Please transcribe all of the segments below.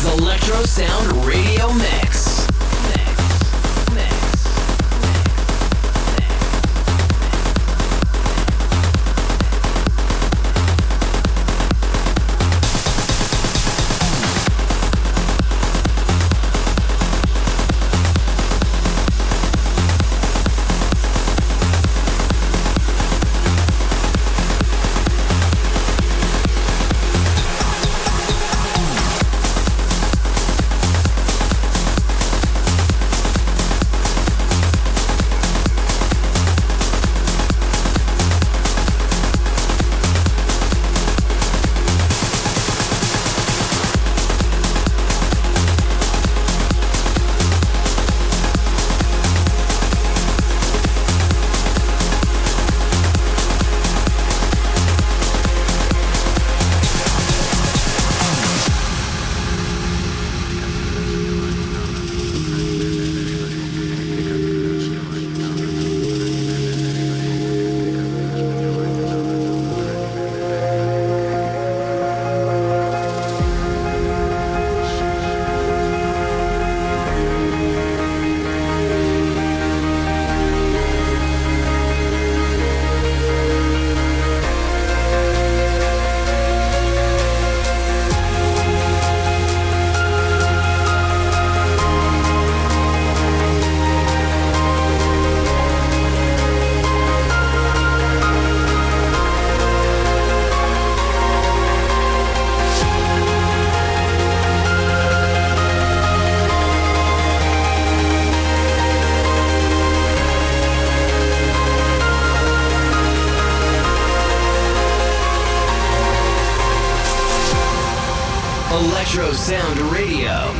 is Electro Sound Radio Mix. Electro Sound Radio.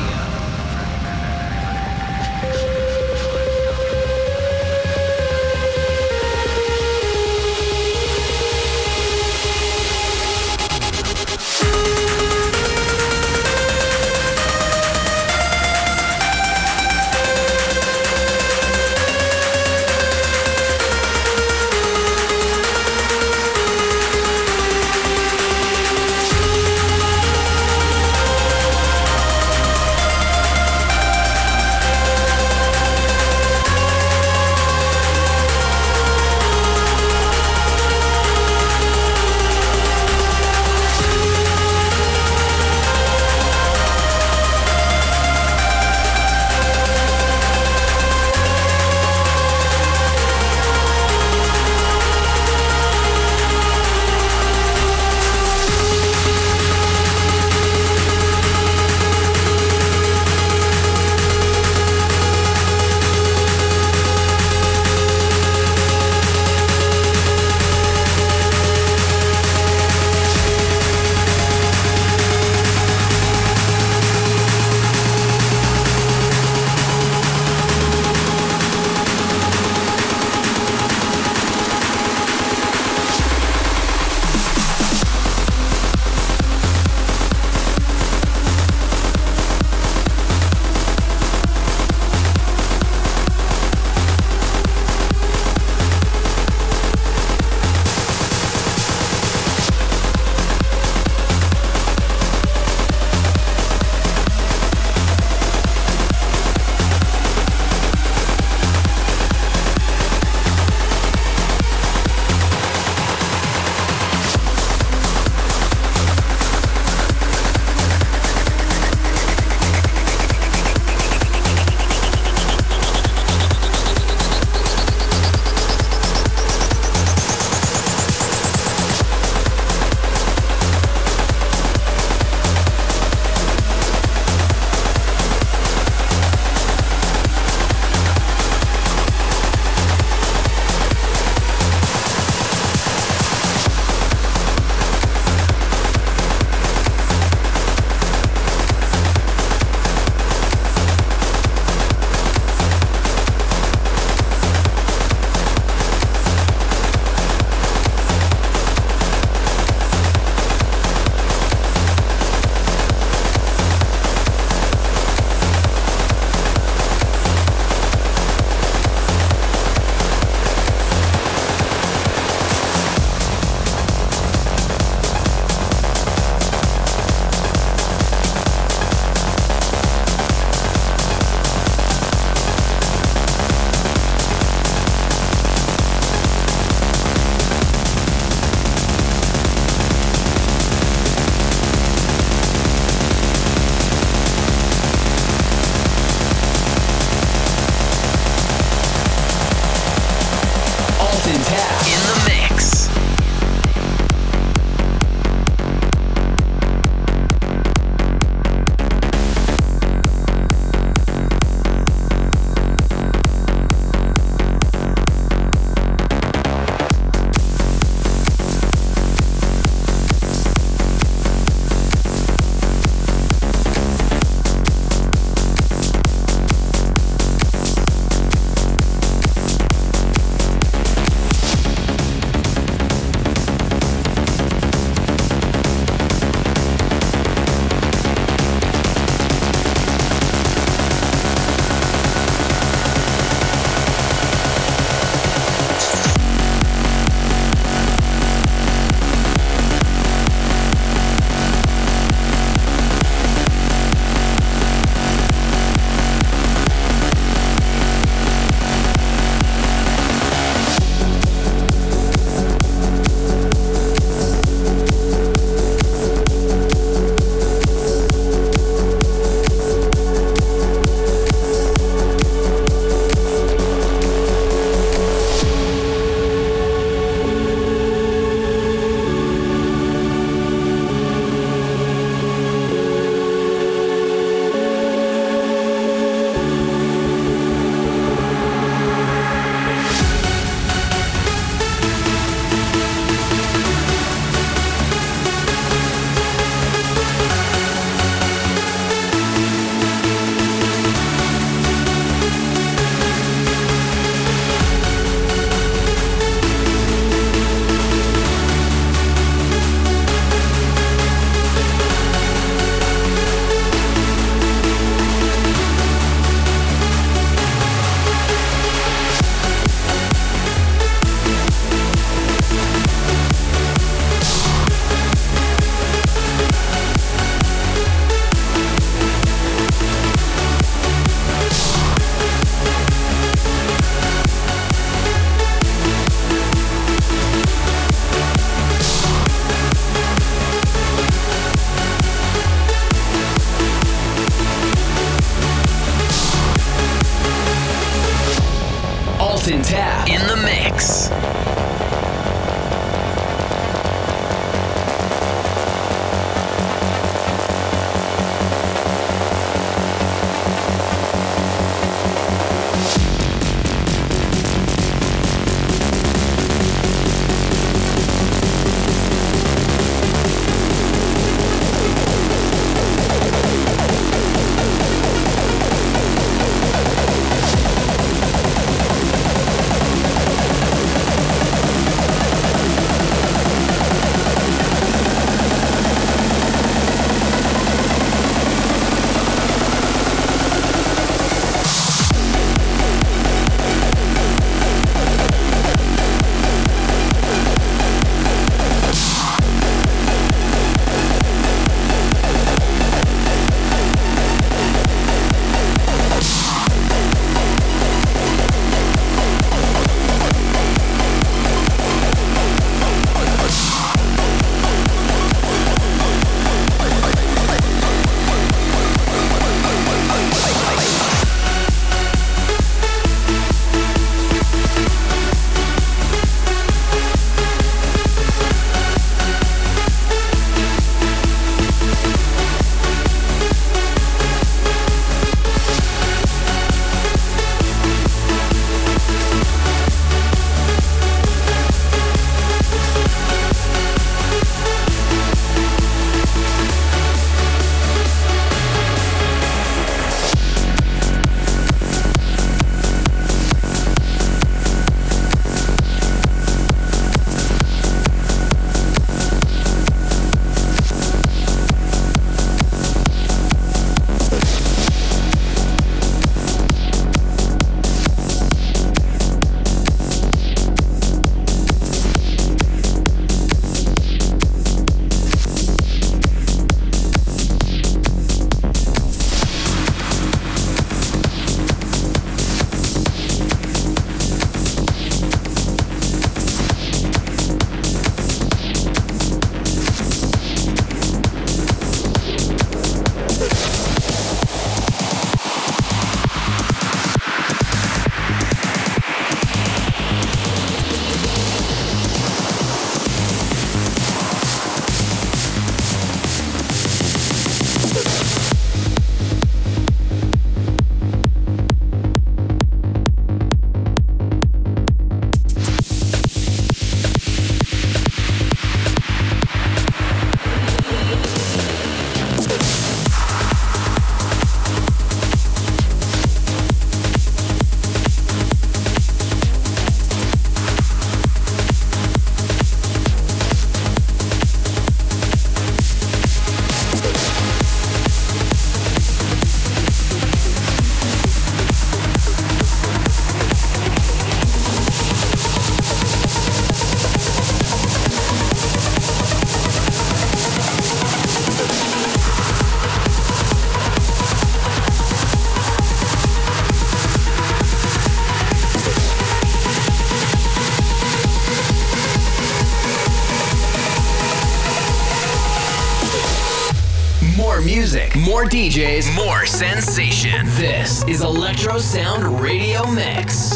DJs, more sensation. This is Electro Sound Radio Mix.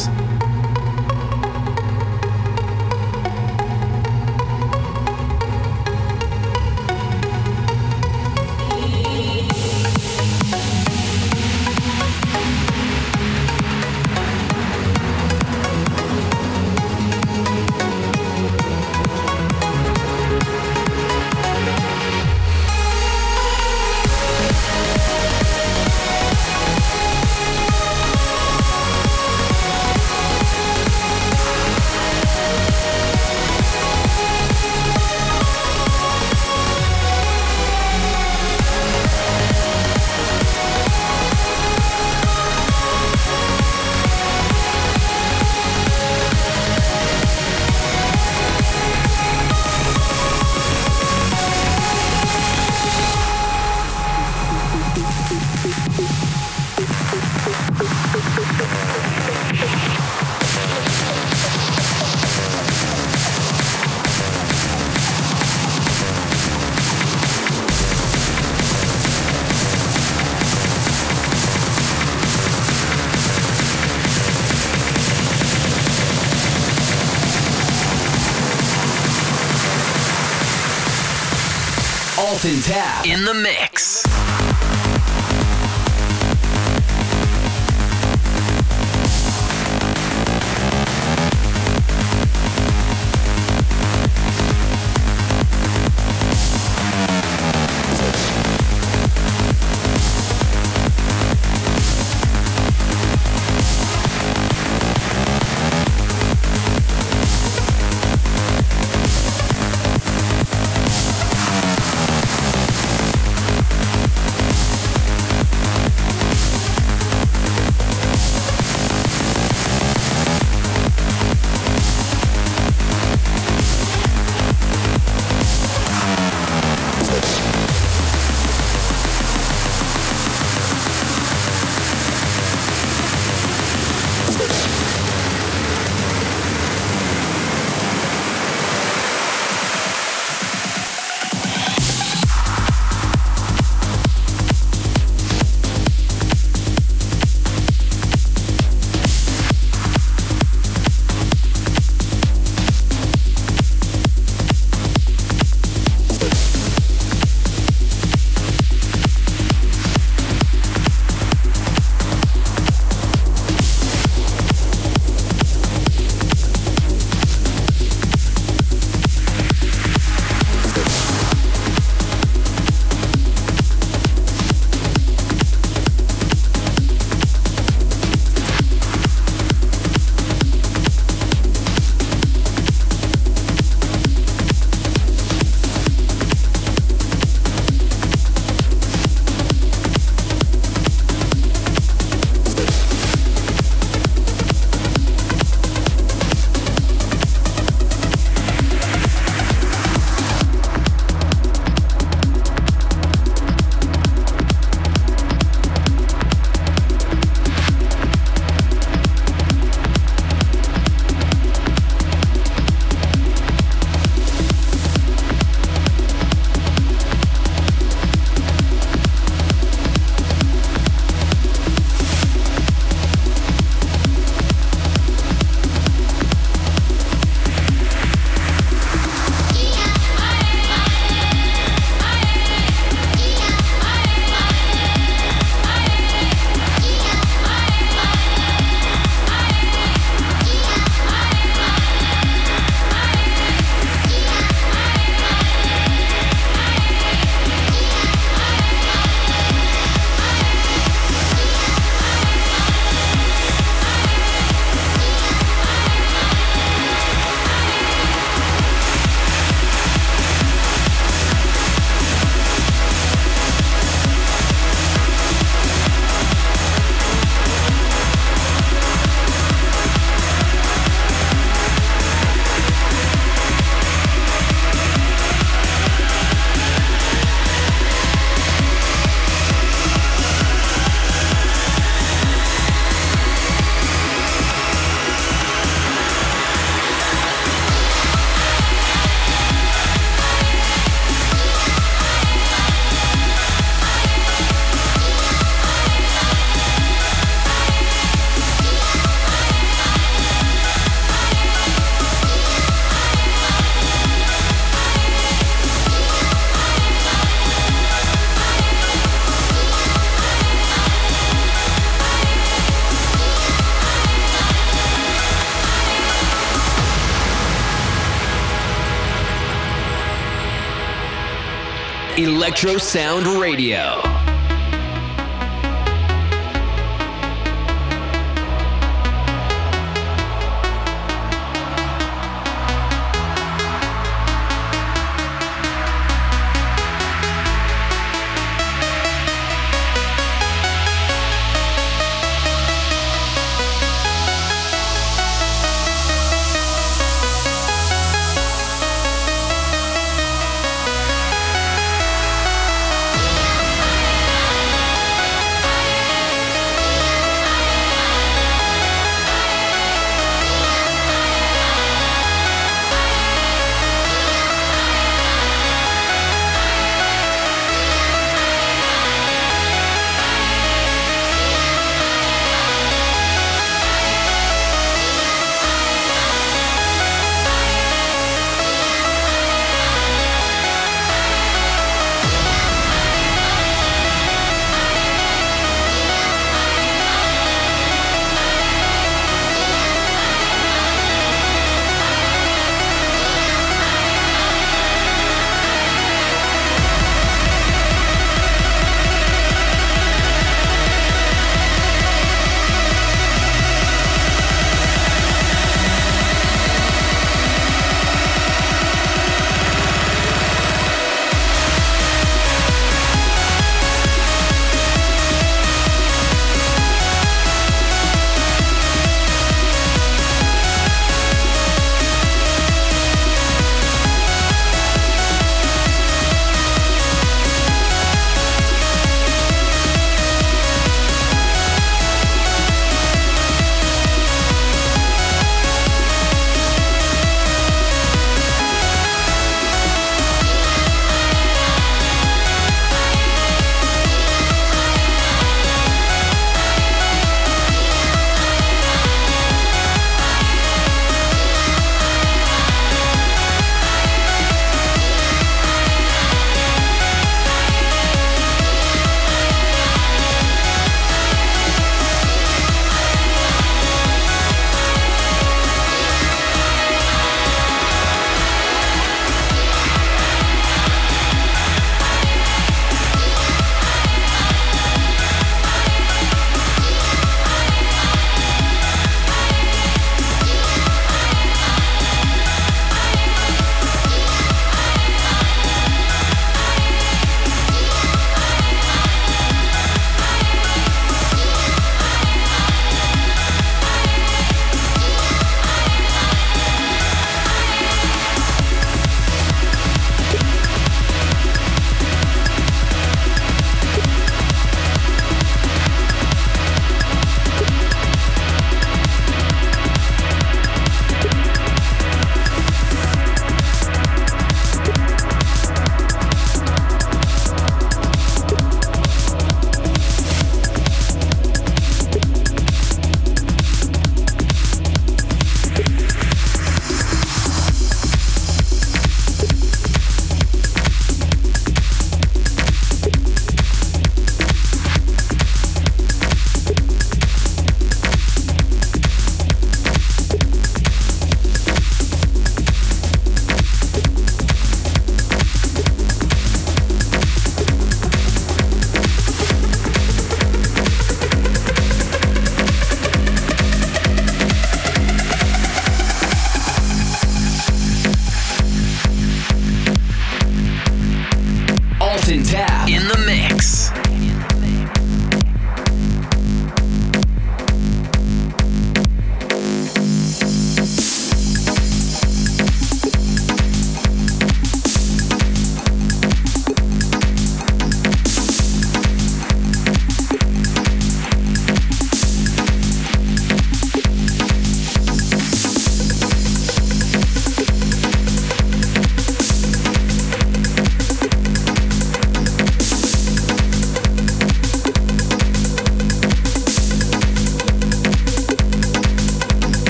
In the mix. Electro Sound Radio.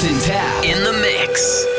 Dalton in the mix.